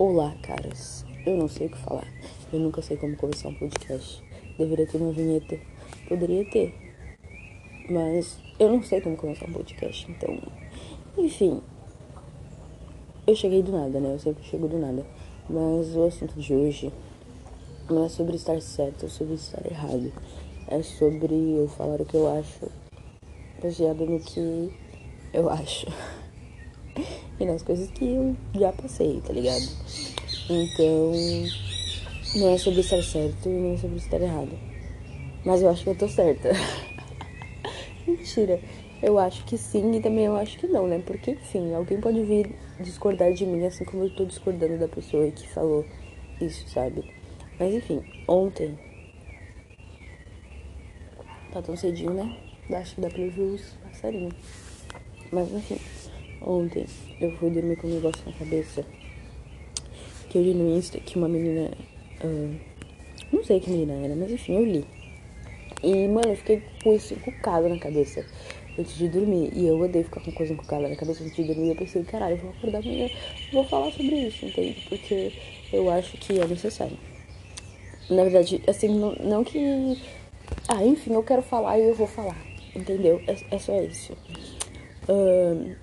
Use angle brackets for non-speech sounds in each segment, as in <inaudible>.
Olá, caras. Eu não sei o que falar. Eu nunca sei como começar um podcast. Deveria ter uma vinheta. Poderia ter. Mas eu não sei como começar um podcast. Então, enfim. Eu cheguei do nada, né? Eu sempre chego do nada. Mas o assunto de hoje não é sobre estar certo ou sobre estar errado. É sobre eu falar o que eu acho, baseado no que eu acho. <laughs> e nas coisas que eu já passei, tá ligado? Então, não é sobre estar certo e nem é sobre estar errado. Mas eu acho que eu tô certa. <laughs> Mentira. Eu acho que sim e também eu acho que não, né? Porque, enfim, alguém pode vir discordar de mim assim como eu tô discordando da pessoa que falou isso, sabe? Mas, enfim, ontem. Tá tão cedinho, né? Acho que dá pra ouvir os passarinhos. Mas, enfim. Ontem eu fui dormir com um negócio na cabeça. Que eu li no Insta que uma menina. Não sei que menina era, mas enfim, eu li. E, mano, eu fiquei com isso encucado na cabeça antes de dormir. E eu odeio ficar com coisa encucada na cabeça antes de dormir. Eu pensei, caralho, eu vou acordar amanhã vou falar sobre isso, entende? Porque eu acho que é necessário. Na verdade, assim, não, não que. Ah, enfim, eu quero falar e eu vou falar, entendeu? É, é só isso. Uh,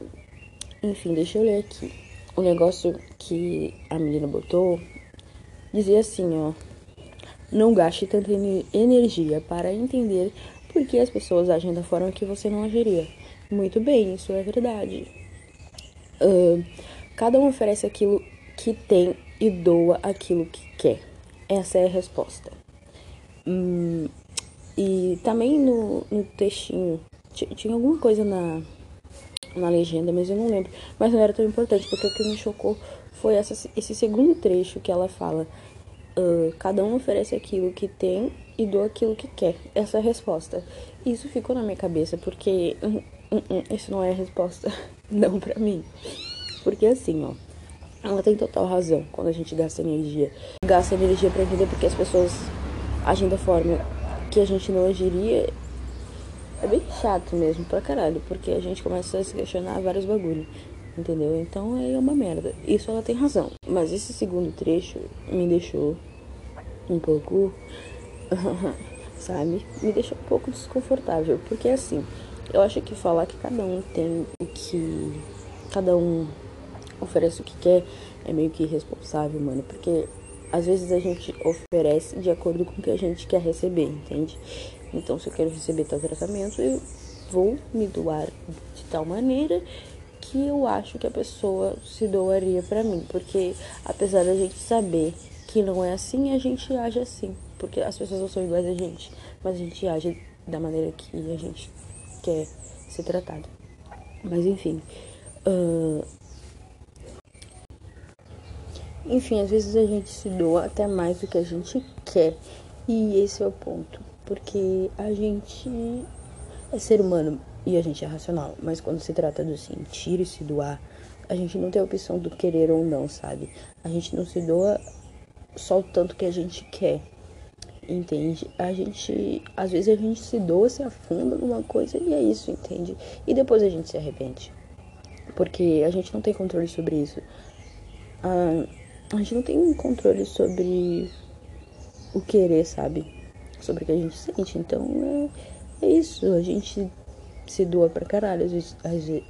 enfim, deixa eu ler aqui. O negócio que a menina botou dizia assim, ó. Não gaste tanta energia para entender por que as pessoas agem da forma que você não agiria. Muito bem, isso é verdade. Uh, cada um oferece aquilo que tem e doa aquilo que quer. Essa é a resposta. Hum, e também no, no textinho, tinha alguma coisa na, na legenda, mas eu não lembro. Mas não era tão importante, porque o que me chocou foi essa, esse segundo trecho que ela fala. Uh, cada um oferece aquilo que tem e doa aquilo que quer. Essa é a resposta. Isso ficou na minha cabeça, porque uh, uh, isso não é a resposta, <laughs> não pra mim. Porque assim, ó, ela tem total razão quando a gente gasta energia. Gasta energia pra entender porque as pessoas agem da forma que a gente não agiria é bem chato mesmo, pra caralho, porque a gente começa a se questionar vários bagulhos, entendeu? Então é uma merda. Isso ela tem razão. Mas esse segundo trecho me deixou um pouco. <laughs> sabe? Me deixou um pouco desconfortável. Porque assim, eu acho que falar que cada um tem o que. Cada um oferece o que quer é meio que irresponsável, mano. Porque às vezes a gente oferece de acordo com o que a gente quer receber, entende? Então, se eu quero receber tal tratamento, eu vou me doar de tal maneira que eu acho que a pessoa se doaria para mim, porque apesar da gente saber que não é assim, a gente age assim, porque as pessoas não são iguais a gente, mas a gente age da maneira que a gente quer ser tratado. Mas enfim, uh... enfim, às vezes a gente se doa até mais do que a gente quer, e esse é o ponto porque a gente é ser humano e a gente é racional, mas quando se trata do sentir e se doar, a gente não tem a opção do querer ou não, sabe? A gente não se doa só o tanto que a gente quer, entende? A gente, às vezes a gente se doa, se afunda numa coisa e é isso, entende? E depois a gente se arrepende, porque a gente não tem controle sobre isso. A, a gente não tem controle sobre o querer, sabe? Sobre o que a gente sente. Então é, é isso, a gente se doa pra caralho, às vezes, às vezes,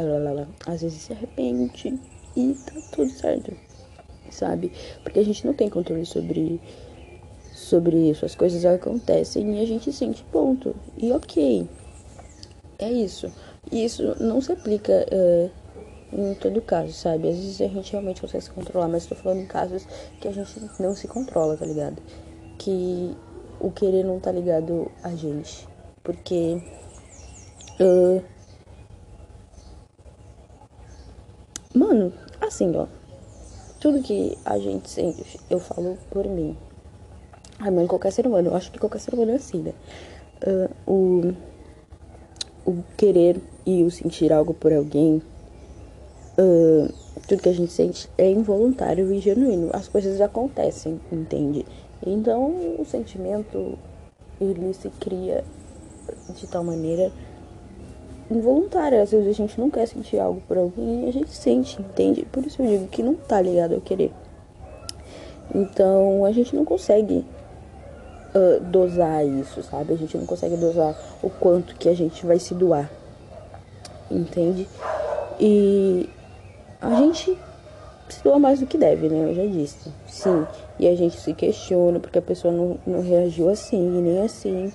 às vezes se arrepende e tá tudo certo, sabe? Porque a gente não tem controle sobre, sobre isso, as coisas acontecem e a gente sente ponto. E ok, é isso. E isso não se aplica uh, em todo caso, sabe? Às vezes a gente realmente consegue se controlar, mas tô falando em casos que a gente não se controla, tá ligado? Que o querer não tá ligado a gente. Porque. Uh, mano, assim, ó. Tudo que a gente sente, eu falo por mim. Ai, mano, qualquer ser humano, eu acho que qualquer ser humano é assim, né? Uh, o, o querer e o sentir algo por alguém, uh, tudo que a gente sente é involuntário e genuíno. As coisas acontecem, entende? Então, o sentimento ele se cria de tal maneira involuntária. Às vezes a gente não quer sentir algo por alguém e a gente sente, entende? Por isso eu digo que não tá ligado ao querer. Então a gente não consegue uh, dosar isso, sabe? A gente não consegue dosar o quanto que a gente vai se doar. Entende? E a gente se doa mais do que deve, né? Eu já disse. Sim. E a gente se questiona porque a pessoa não, não reagiu assim, nem assim.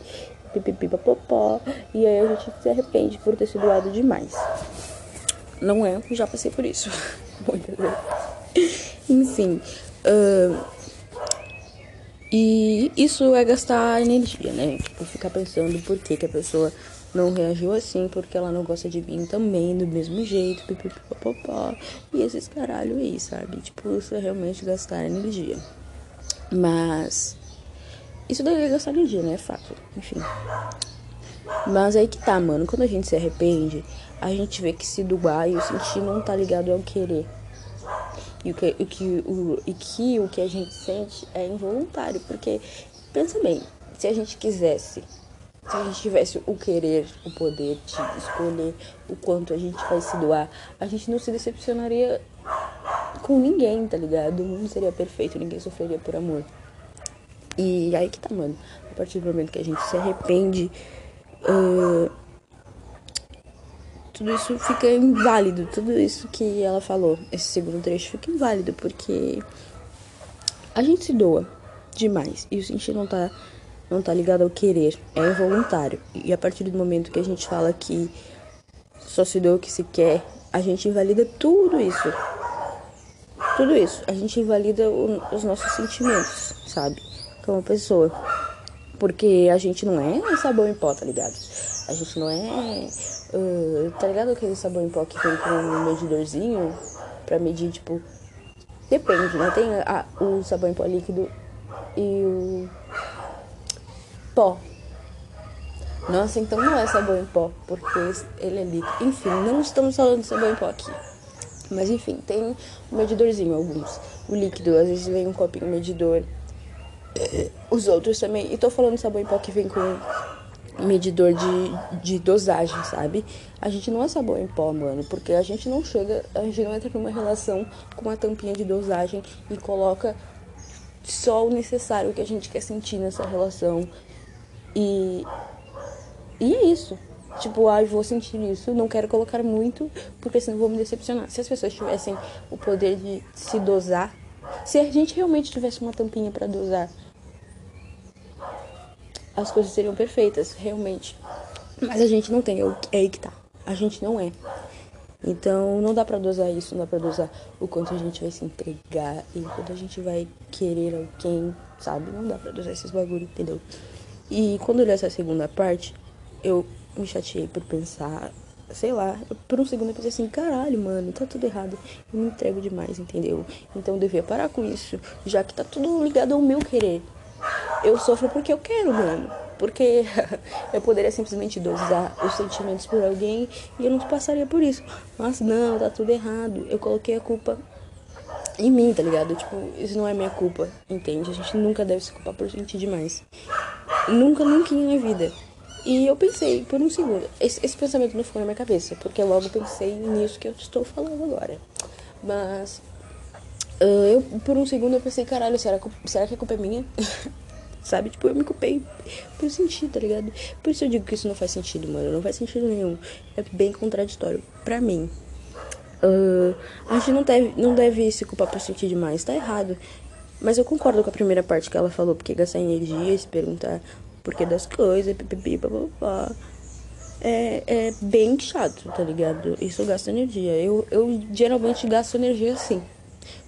Pipipipapopó. E aí a gente se arrepende por ter se doado demais. Não é, já passei por isso. <laughs> Enfim. Uh, e isso é gastar energia, né? Tipo, ficar pensando por que, que a pessoa não reagiu assim, porque ela não gosta de mim também, do mesmo jeito, pipipipopopó. E esses caralho aí, sabe? Tipo, isso é realmente gastar energia. Mas. Isso daí é gastar energia, né? É fato. Enfim. Mas aí que tá, mano. Quando a gente se arrepende, a gente vê que se doar e o sentir não tá ligado ao querer. E, o que, o que, o, e que o que a gente sente é involuntário. Porque, pensa bem, se a gente quisesse, se a gente tivesse o querer, o poder de escolher o quanto a gente vai se doar, a gente não se decepcionaria com ninguém, tá ligado? O mundo seria perfeito, ninguém sofreria por amor. E aí que tá, mano. A partir do momento que a gente se arrepende, uh, tudo isso fica inválido. Tudo isso que ela falou, esse segundo trecho, fica inválido, porque a gente se doa demais. E o sentir não tá, não tá ligado ao querer, é involuntário. E a partir do momento que a gente fala que só se doa o que se quer, a gente invalida tudo isso. Tudo isso. A gente invalida o, os nossos sentimentos, sabe? Como pessoa. Porque a gente não é sabão em pó, tá ligado? A gente não é Uh, tá ligado aquele sabão em pó que vem com um medidorzinho pra medir, tipo. Depende, né? Tem a, o sabão em pó líquido e o pó. Nossa, então não é sabão em pó, porque ele é líquido. Enfim, não estamos falando de sabão em pó aqui. Mas enfim, tem um medidorzinho, alguns. O líquido, às vezes vem um copinho medidor. <coughs> Os outros também. E tô falando de sabão em pó que vem com medidor de, de dosagem, sabe? A gente não é sabor em pó, mano, porque a gente não chega, a gente não entra numa relação com uma tampinha de dosagem e coloca só o necessário que a gente quer sentir nessa relação. E e é isso. Tipo, ah, vou sentir isso, não quero colocar muito, porque senão vou me decepcionar. Se as pessoas tivessem o poder de se dosar, se a gente realmente tivesse uma tampinha para dosar as coisas seriam perfeitas, realmente. Mas a gente não tem, é, é aí que tá. A gente não é. Então não dá pra dosar isso, não dá pra dosar o quanto a gente vai se entregar e quanto a gente vai querer alguém, sabe? Não dá pra dosar esses bagulho, entendeu? E quando eu li essa segunda parte, eu me chateei por pensar, sei lá, por um segundo eu pensei assim, caralho, mano, tá tudo errado. Eu me entrego demais, entendeu? Então eu devia parar com isso, já que tá tudo ligado ao meu querer eu sofro porque eu quero, mano. Porque <laughs> eu poderia simplesmente dosar os sentimentos por alguém e eu não passaria por isso. Mas não, tá tudo errado. Eu coloquei a culpa em mim, tá ligado? Tipo, isso não é minha culpa, entende? A gente nunca deve se culpar por sentir demais. Nunca, nunca em minha vida. E eu pensei por um segundo. Esse, esse pensamento não ficou na minha cabeça, porque logo pensei nisso que eu estou falando agora. Mas uh, eu, por um segundo, eu pensei, caralho, será, será que a culpa é minha? <laughs> sabe? Tipo, eu me culpei por sentir, tá ligado? Por isso eu digo que isso não faz sentido, mano. Não faz sentido nenhum. É bem contraditório pra mim. Uh, a gente não deve, não deve se culpar por sentir demais, tá errado. Mas eu concordo com a primeira parte que ela falou, porque gastar energia, se perguntar o porquê das coisas, pipipi, papapá. É, é bem chato, tá ligado? Isso gasta energia. Eu, eu geralmente gasto energia assim.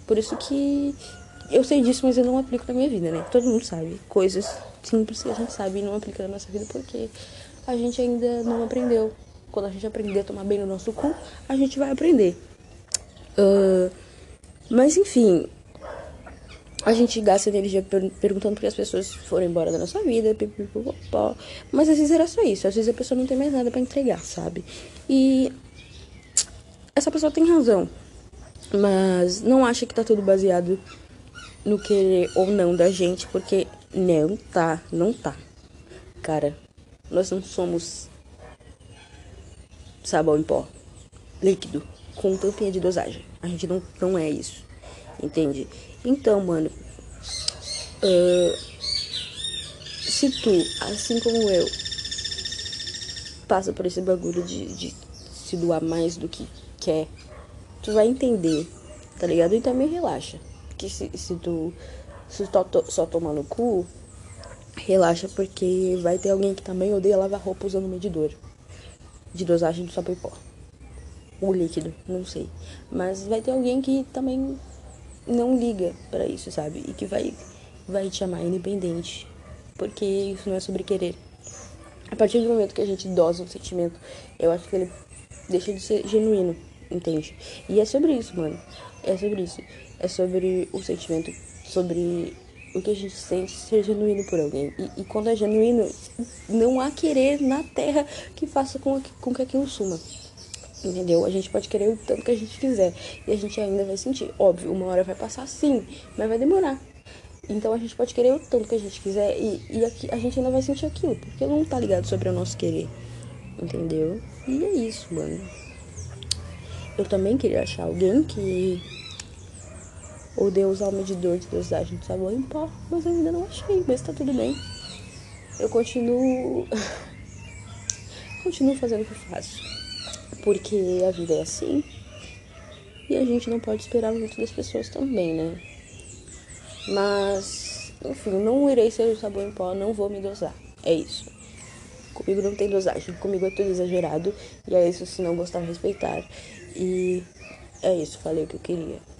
Por isso que eu sei disso, mas eu não aplico na minha vida, né? Todo mundo sabe. Coisas simples que a gente sabe e não aplica na nossa vida porque a gente ainda não aprendeu. Quando a gente aprender a tomar bem no nosso cu, a gente vai aprender. Uh, mas enfim, a gente gasta energia per perguntando porque as pessoas foram embora da nossa vida. Mas às vezes era só isso. Às vezes a pessoa não tem mais nada para entregar, sabe? E essa pessoa tem razão. Mas não acha que tá tudo baseado no querer ou não da gente, porque não tá, não tá. Cara, nós não somos sabão em pó líquido com tampinha de dosagem. A gente não, não é isso. Entende? Então, mano, Uh, se tu, assim como eu, passa por esse bagulho de, de se doar mais do que quer, tu vai entender, tá ligado? E também relaxa. Que se, se tu se tu to, só tomar no cu, relaxa porque vai ter alguém que também odeia lavar roupa usando medidor de dosagem do sabão pó. O líquido, não sei. Mas vai ter alguém que também não liga para isso, sabe? E que vai vai te amar independente. Porque isso não é sobre querer. A partir do momento que a gente dosa um sentimento, eu acho que ele deixa de ser genuíno, entende? E é sobre isso, mano. É sobre isso. É sobre o sentimento, sobre o que a gente sente ser genuíno por alguém. E, e quando é genuíno, não há querer na terra que faça com, com que aquilo suma. Entendeu? A gente pode querer o tanto que a gente quiser. E a gente ainda vai sentir. Óbvio, uma hora vai passar sim, mas vai demorar. Então a gente pode querer o tanto que a gente quiser e, e aqui, a gente ainda vai sentir aquilo, porque não tá ligado sobre o nosso querer. Entendeu? E é isso, mano. Eu também queria achar alguém que odeia usar o medidor de dosagem de sabão em pó, mas eu ainda não achei, mas tá tudo bem. Eu continuo. <laughs> continuo fazendo o que eu faço. Porque a vida é assim. E a gente não pode esperar muito das pessoas também, né? Mas, enfim, não irei ser o sabão em pó, não vou me dosar. É isso. Comigo não tem dosagem, comigo é tudo exagerado. E é isso, se não gostar, respeitar. E é isso, falei o que eu queria.